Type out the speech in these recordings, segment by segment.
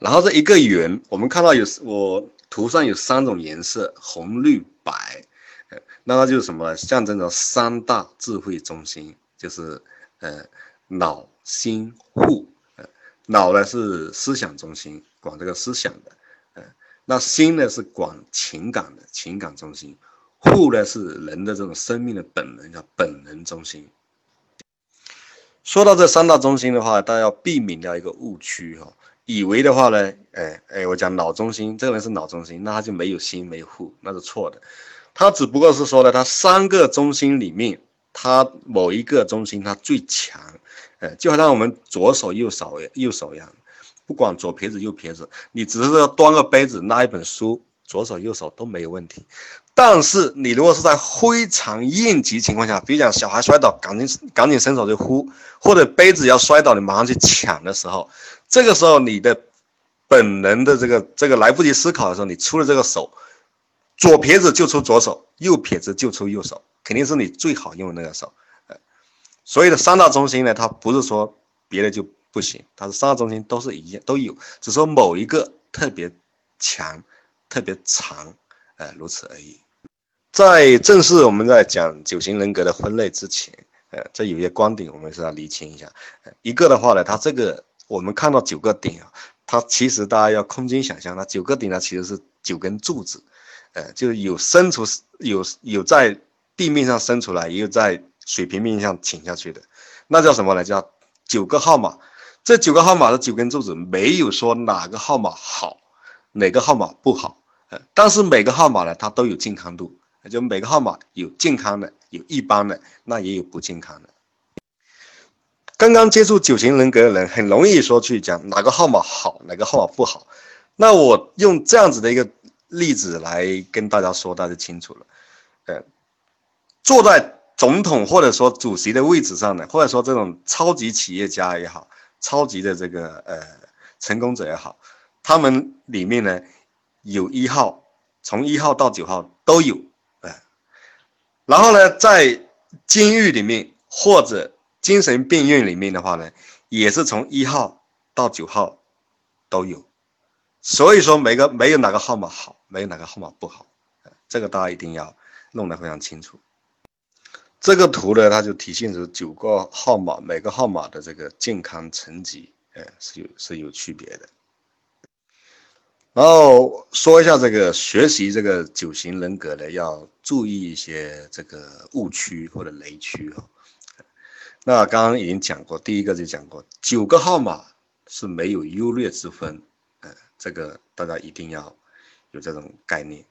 然后这一个圆，我们看到有我图上有三种颜色，红、绿、白，呃，那它就是什么？象征着三大智慧中心，就是呃脑、心、户。呃，脑呢是思想中心，管这个思想的，呃，那心呢是管情感的，情感中心。户呢是人的这种生命的本能，叫本能中心。说到这三大中心的话，大家要避免掉一个误区哈，以为的话呢，哎哎，我讲脑中心，这个人是脑中心，那他就没有心没有户，那是错的。他只不过是说呢，他三个中心里面，他某一个中心他最强，哎，就好像我们左手右手右手一样，不管左撇子右撇子，你只是端个杯子拿一本书，左手右手都没有问题。但是你如果是在非常应急情况下，比如讲小孩摔倒，赶紧赶紧伸手就呼，或者杯子要摔倒，你马上去抢的时候，这个时候你的本能的这个这个来不及思考的时候，你出了这个手，左撇子就出左手，右撇子就出右手，肯定是你最好用的那个手。呃，所以的三大中心呢，它不是说别的就不行，它是三大中心都是一样都有，只说某一个特别强，特别长。呃，如此而已。在正式我们在讲九型人格的分类之前，呃，这有些观点我们是要厘清一下。一个的话呢，它这个我们看到九个点啊，它其实大家要空间想象，它九个点呢其实是九根柱子，呃，就是有伸出，有有在地面上伸出来，也有在水平面上倾下去的，那叫什么呢？叫九个号码。这九个号码的九根柱子，没有说哪个号码好，哪个号码不好。呃但是每个号码呢，它都有健康度，就每个号码有健康的，有一般的，那也有不健康的。刚刚接触九型人格的人，很容易说去讲哪个号码好，哪个号码不好。那我用这样子的一个例子来跟大家说，大家清楚了。呃，坐在总统或者说主席的位置上的，或者说这种超级企业家也好，超级的这个呃成功者也好，他们里面呢。有一号，从一号到九号都有，然后呢，在监狱里面或者精神病院里面的话呢，也是从一号到九号都有，所以说每个没有哪个号码好，没有哪个号码不好，这个大家一定要弄得非常清楚。这个图呢，它就体现出九个号码每个号码的这个健康层级，哎，是有是有区别的。然后说一下这个学习这个九型人格的要注意一些这个误区或者雷区哈。那刚刚已经讲过，第一个就讲过，九个号码是没有优劣之分，呃，这个大家一定要有这种概念。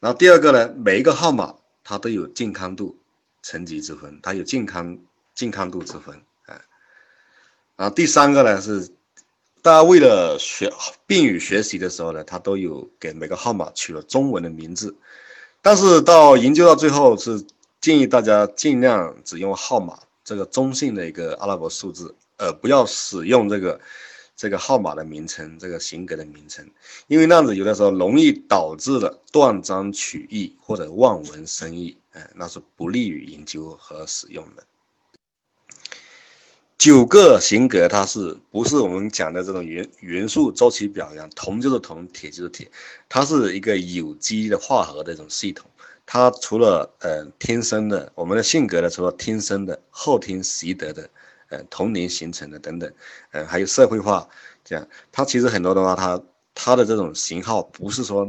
然后第二个呢，每一个号码它都有健康度层级之分，它有健康健康度之分，啊。然后第三个呢是。大家为了学宾语学习的时候呢，他都有给每个号码取了中文的名字，但是到研究到最后是建议大家尽量只用号码这个中性的一个阿拉伯数字，呃，不要使用这个这个号码的名称，这个型格的名称，因为那样子有的时候容易导致了断章取义或者望文生义，哎，那是不利于研究和使用的。九个型格，它是不是我们讲的这种元元素周期表一样？铜就是铜，铁就是铁，它是一个有机的化合的一种系统。它除了呃天生的，我们的性格呢，除了天生的，后天习得的，呃童年形成的等等，呃还有社会化这样，它其实很多的话，它它的这种型号不是说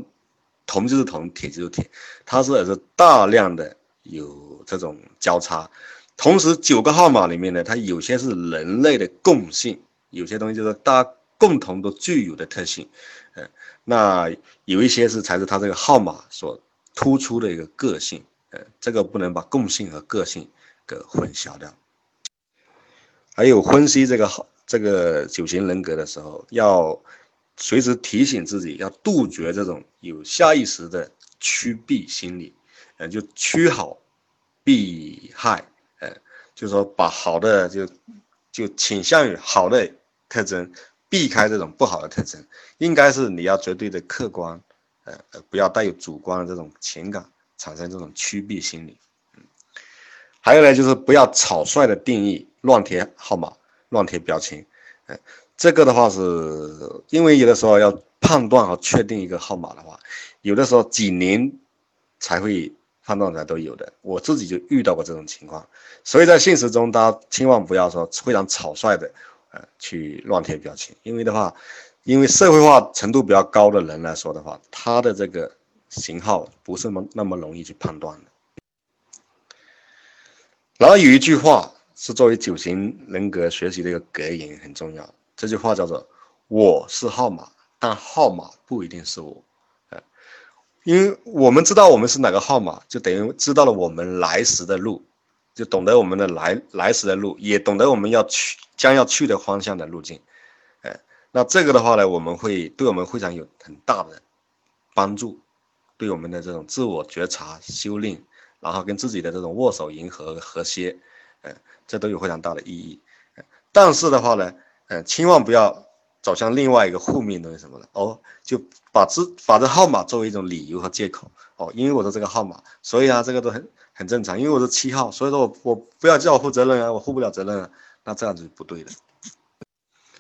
铜就是铜，铁就是铁，它是是大量的有这种交叉。同时，九个号码里面呢，它有些是人类的共性，有些东西就是大家共同都具有的特性，呃，那有一些是才是它这个号码所突出的一个个性，呃，这个不能把共性和个性给混淆掉。还有分析这个号这个九型人格的时候，要随时提醒自己，要杜绝这种有下意识的趋避心理，呃，就趋好避害。就是说，把好的就就倾向于好的特征，避开这种不好的特征，应该是你要绝对的客观，呃，不要带有主观的这种情感，产生这种趋避心理。还有呢，就是不要草率的定义，乱贴号码，乱贴标签。呃，这个的话是因为有的时候要判断和确定一个号码的话，有的时候几年才会判断出来都有的。我自己就遇到过这种情况，所以在现实中，大家千万不要说非常草率的呃去乱贴标签，因为的话，因为社会化程度比较高的人来说的话，他的这个型号不是那么那么容易去判断的。然后有一句话是作为九型人格学习的一个格言，很重要。这句话叫做“我是号码，但号码不一定是我”。因为我们知道我们是哪个号码，就等于知道了我们来时的路，就懂得我们的来来时的路，也懂得我们要去将要去的方向的路径。哎，那这个的话呢，我们会对我们非常有很大的帮助，对我们的这种自我觉察、修炼。然后跟自己的这种握手言和和谐，嗯，这都有非常大的意义。但是的话呢，嗯，千万不要走向另外一个负面东西什么的哦，就把这把这号码作为一种理由和借口哦，因为我的这个号码，所以啊，这个都很很正常。因为我是七号，所以说我我不要叫我负责任啊，我负不了责任啊，那这样子就不对的。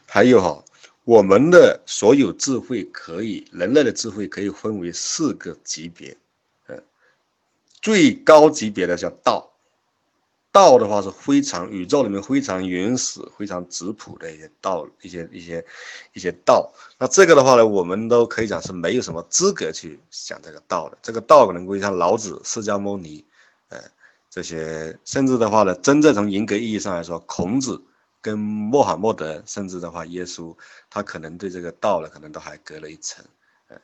还有哈，我们的所有智慧可以，人类的智慧可以分为四个级别。最高级别的叫道，道的话是非常宇宙里面非常原始、非常质朴的一些道，一些一些一些道。那这个的话呢，我们都可以讲是没有什么资格去讲这个道的。这个道可能归像老子、释迦牟尼，呃，这些甚至的话呢，真正从严格意义上来说，孔子跟穆罕默德，甚至的话耶稣，他可能对这个道呢，可能都还隔了一层。呃，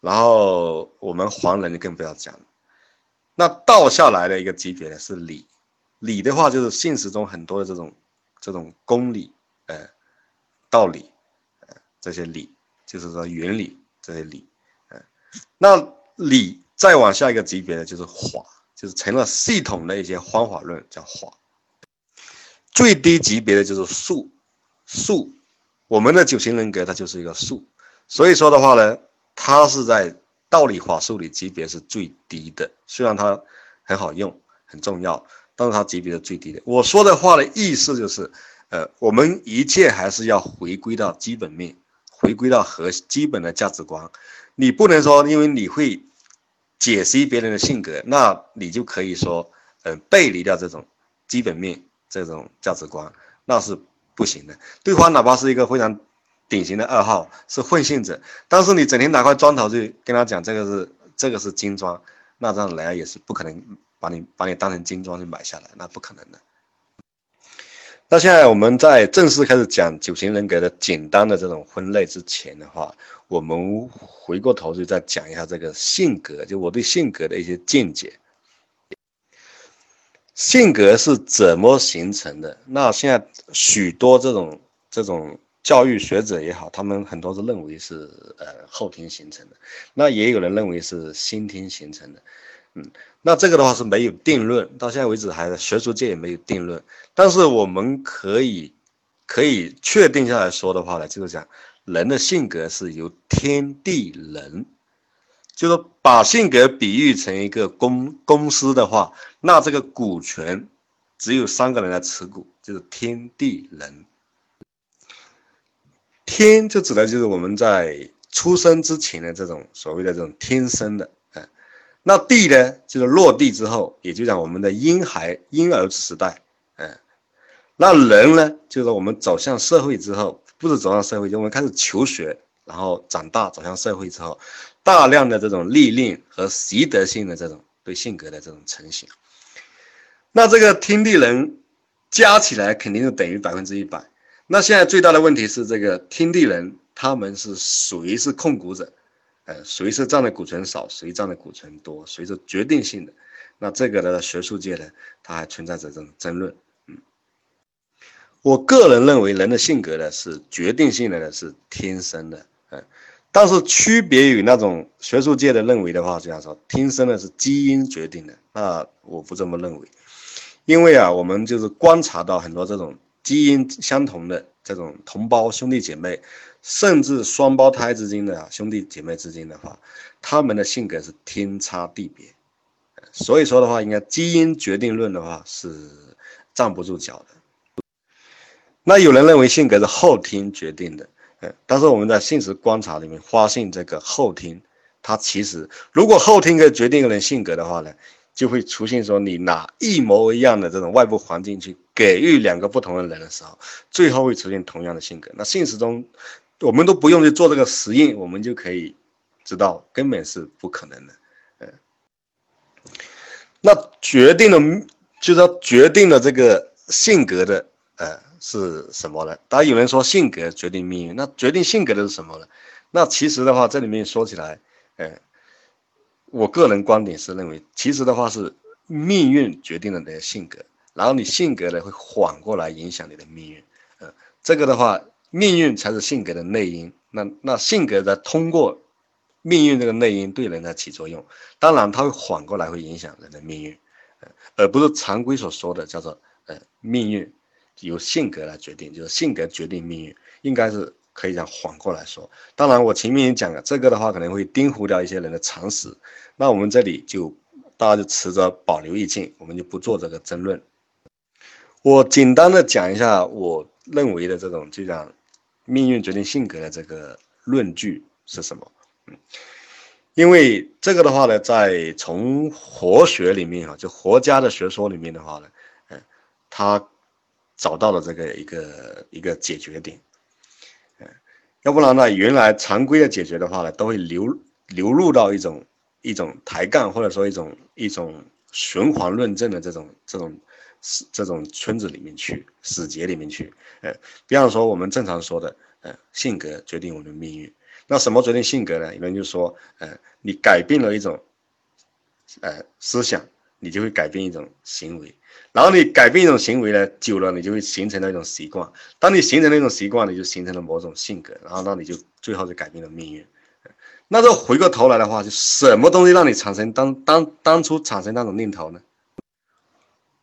然后我们黄人就更不要讲了。那道下来的一个级别呢是理，理的话就是现实中很多的这种这种公理，呃，道理，呃，这些理就是说原理这些理，呃，那理再往下一个级别呢就是法，就是成了系统的一些方法论叫法。最低级别的就是术，术，我们的九型人格它就是一个术，所以说的话呢，它是在。道理法术里级别是最低的，虽然它很好用、很重要，但是它级别是最低的。我说的话的意思就是，呃，我们一切还是要回归到基本面，回归到核基本的价值观。你不能说，因为你会解析别人的性格，那你就可以说，嗯，背离掉这种基本面、这种价值观，那是不行的。对方哪怕是一个非常。典型的二号是混性子，但是你整天拿块砖头去跟他讲这个是这个是精装，那这样来也是不可能把你把你当成精装去买下来，那不可能的。那现在我们在正式开始讲九型人格的简单的这种分类之前的话，我们回过头去再讲一下这个性格，就我对性格的一些见解。性格是怎么形成的？那现在许多这种这种。教育学者也好，他们很多是认为是呃后天形成的，那也有人认为是先天形成的，嗯，那这个的话是没有定论，到现在为止还学术界也没有定论。但是我们可以可以确定下来说的话呢，就是讲人的性格是由天地人，就是把性格比喻成一个公公司的话，那这个股权只有三个人来持股，就是天地人。天就指的就是我们在出生之前的这种所谓的这种天生的，那地呢，就是落地之后，也就讲我们的婴孩婴儿时代，嗯，那人呢，就是我们走向社会之后，不是走向社会，就我们开始求学，然后长大走向社会之后，大量的这种历练和习得性的这种对性格的这种成型，那这个天地人加起来肯定是等于百分之一百。那现在最大的问题是，这个天地人他们是属于是控股者？呃，谁是占的股权少，谁占的股权多，谁是决定性的？那这个呢学术界呢，它还存在着这种争论。嗯，我个人认为人的性格呢是决定性的呢是天生的，嗯，但是区别于那种学术界的认为的话，这样说天生的是基因决定的，那我不这么认为，因为啊，我们就是观察到很多这种。基因相同的这种同胞兄弟姐妹，甚至双胞胎之间的兄弟姐妹之间的话，他们的性格是天差地别。所以说的话，应该基因决定论的话是站不住脚的。那有人认为性格是后天决定的，呃，但是我们在现实观察里面发现，这个后天，它其实如果后天可以决定一个人性格的话呢，就会出现说你拿一模一样的这种外部环境去给予两个不同的人的时候，最后会出现同样的性格。那现实中，我们都不用去做这个实验，我们就可以知道根本是不可能的，呃，那决定了，就是说决定了这个性格的，呃。是什么呢？当然有人说性格决定命运，那决定性格的是什么呢？那其实的话，这里面说起来，呃，我个人观点是认为，其实的话是命运决定了你的性格，然后你性格呢会缓过来影响你的命运，呃，这个的话，命运才是性格的内因，那那性格在通过命运这个内因对人来起作用，当然它会缓过来会影响人的命运，呃，而不是常规所说的叫做呃命运。由性格来决定，就是性格决定命运，应该是可以讲反过来说。当然，我前面也讲了，这个的话可能会颠覆掉一些人的常识。那我们这里就大家就持着保留意见，我们就不做这个争论。我简单的讲一下我认为的这种就讲命运决定性格的这个论据是什么。嗯，因为这个的话呢，在从活学里面啊，就佛家的学说里面的话呢，嗯，他。找到了这个一个一个解决点，嗯，要不然呢，原来常规的解决的话呢，都会流流入到一种一种抬杠或者说一种一种循环论证的这种这种是这种村子里面去死结里面去，呃，比方说我们正常说的，呃，性格决定我们的命运，那什么决定性格呢？有人就说，呃，你改变了一种，呃，思想，你就会改变一种行为。然后你改变一种行为呢，久了你就会形成那种习惯。当你形成那种习惯，你就形成了某种性格，然后那你就最后就改变了命运。那这回过头来的话，就什么东西让你产生当当当初产生那种念头呢？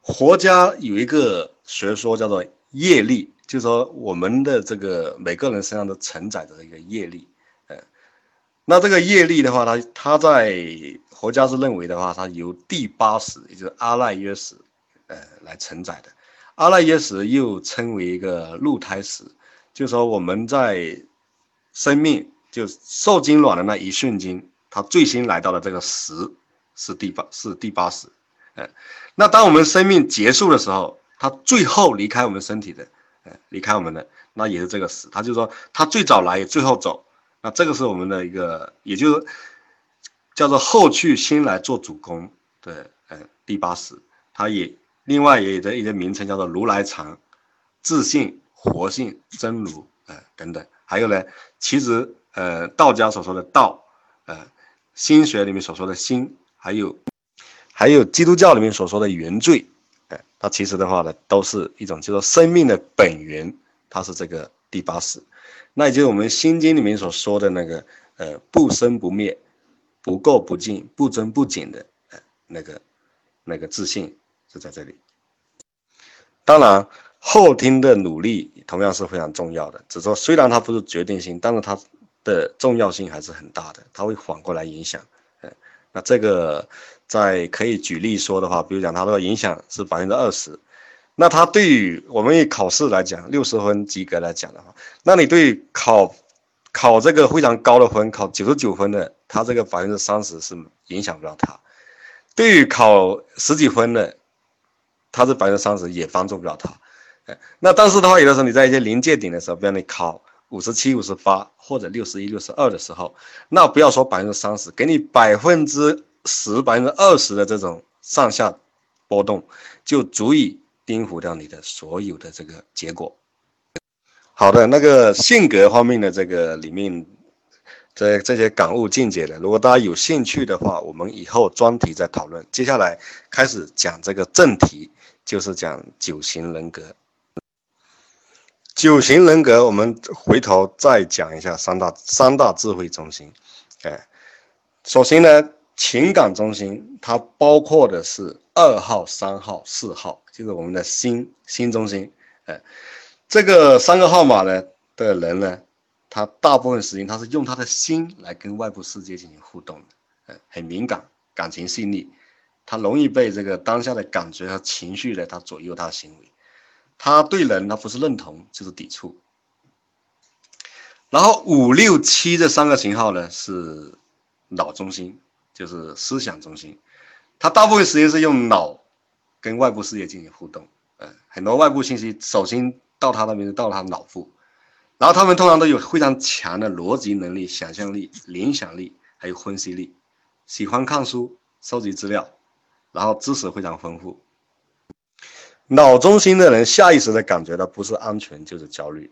佛家有一个学说叫做业力，就是说我们的这个每个人身上都承载着一个业力。呃，那这个业力的话，它它在佛家是认为的话，它由第八识，也就是阿赖耶识。呃，来承载的阿赖耶识又称为一个入胎识，就是说我们在生命就受精卵的那一瞬间，它最先来到的这个十是第八是第八十，呃，那当我们生命结束的时候，它最后离开我们身体的，呃，离开我们的那也是这个十，它就是说它最早来，最后走，那这个是我们的一个，也就是叫做后去先来做主公的，呃，第八十，它也。另外也有的一些名称叫做如来藏、自信、活性、真如，呃等等，还有呢，其实呃道家所说的道，呃心学里面所说的心，还有还有基督教里面所说的原罪，呃，它其实的话呢，都是一种叫做生命的本源，它是这个第八识，那也就是我们心经里面所说的那个呃不生不灭、不垢不净、不增不减的呃那个那个自信。是在这里。当然，后天的努力同样是非常重要的。只说虽然它不是决定性，但是它的重要性还是很大的。它会反过来影响。嗯，那这个在可以举例说的话，比如讲它的影响是百分之二十，那它对于我们以考试来讲，六十分及格来讲的话，那你对考考这个非常高的分，考九十九分的，它这个百分之三十是影响不了它。对于考十几分的，它是百分之三十，也帮助不了他，哎，那但是的话，有的时候你在一些临界点的时候，比如你考五十七、五十八或者六十一、六十二的时候，那不要说百分之三十，给你百分之十、百分之二十的这种上下波动，就足以颠覆掉你的所有的这个结果。好的，那个性格方面的这个里面，这这些感悟见解的，如果大家有兴趣的话，我们以后专题再讨论。接下来开始讲这个正题。就是讲九型人格，九型人格，我们回头再讲一下三大三大智慧中心。哎，首先呢，情感中心它包括的是二号、三号、四号，就是我们的心心中心。哎，这个三个号码呢的人呢，他大部分时间他是用他的心来跟外部世界进行互动的，呃，很敏感，感情细腻。他容易被这个当下的感觉和情绪呢，他左右他的行为。他对人他不是认同就是抵触。然后五六七这三个型号呢是脑中心，就是思想中心，他大部分时间是用脑跟外部世界进行互动，嗯，很多外部信息首先到他那边到他脑部，然后他们通常都有非常强的逻辑能力、想象力、联想力，还有分析力，喜欢看书、收集资料，然后知识非常丰富。脑中心的人下意识的感觉到不是安全就是焦虑。